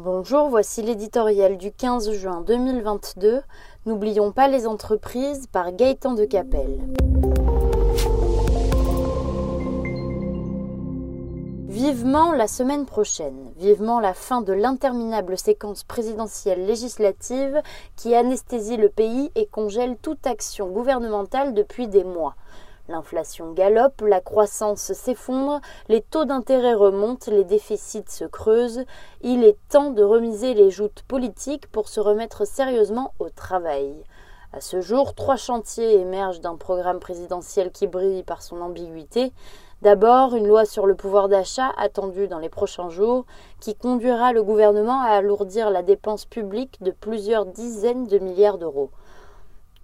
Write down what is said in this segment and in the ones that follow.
Bonjour, voici l'éditorial du 15 juin 2022. N'oublions pas les entreprises par Gaëtan de Capelle. Vivement la semaine prochaine, vivement la fin de l'interminable séquence présidentielle législative qui anesthésie le pays et congèle toute action gouvernementale depuis des mois. L'inflation galope, la croissance s'effondre, les taux d'intérêt remontent, les déficits se creusent. Il est temps de remiser les joutes politiques pour se remettre sérieusement au travail. À ce jour, trois chantiers émergent d'un programme présidentiel qui brille par son ambiguïté. D'abord, une loi sur le pouvoir d'achat attendue dans les prochains jours qui conduira le gouvernement à alourdir la dépense publique de plusieurs dizaines de milliards d'euros.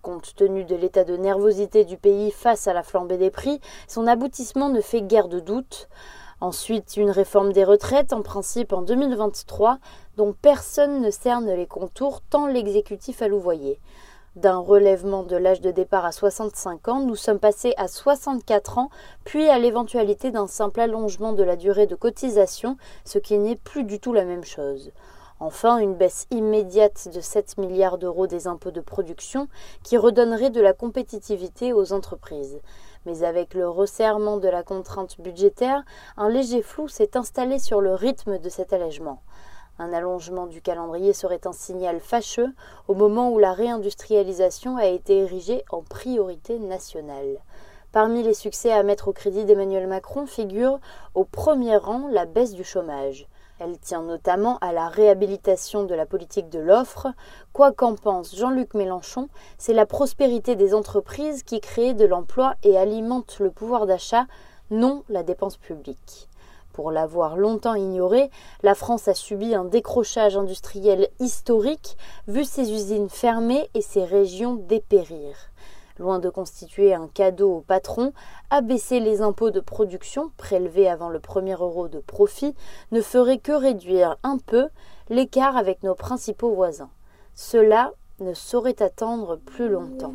Compte tenu de l'état de nervosité du pays face à la flambée des prix, son aboutissement ne fait guère de doute. Ensuite, une réforme des retraites, en principe en 2023, dont personne ne cerne les contours tant l'exécutif a louvoyé. D'un relèvement de l'âge de départ à 65 ans, nous sommes passés à 64 ans, puis à l'éventualité d'un simple allongement de la durée de cotisation, ce qui n'est plus du tout la même chose. Enfin, une baisse immédiate de 7 milliards d'euros des impôts de production qui redonnerait de la compétitivité aux entreprises. Mais avec le resserrement de la contrainte budgétaire, un léger flou s'est installé sur le rythme de cet allègement. Un allongement du calendrier serait un signal fâcheux au moment où la réindustrialisation a été érigée en priorité nationale. Parmi les succès à mettre au crédit d'Emmanuel Macron figure au premier rang la baisse du chômage. Elle tient notamment à la réhabilitation de la politique de l'offre. Quoi qu'en pense Jean-Luc Mélenchon, c'est la prospérité des entreprises qui crée de l'emploi et alimente le pouvoir d'achat, non la dépense publique. Pour l'avoir longtemps ignoré, la France a subi un décrochage industriel historique, vu ses usines fermer et ses régions dépérir. Loin de constituer un cadeau aux patrons, abaisser les impôts de production, prélevés avant le premier euro de profit, ne ferait que réduire un peu l'écart avec nos principaux voisins. Cela ne saurait attendre plus longtemps.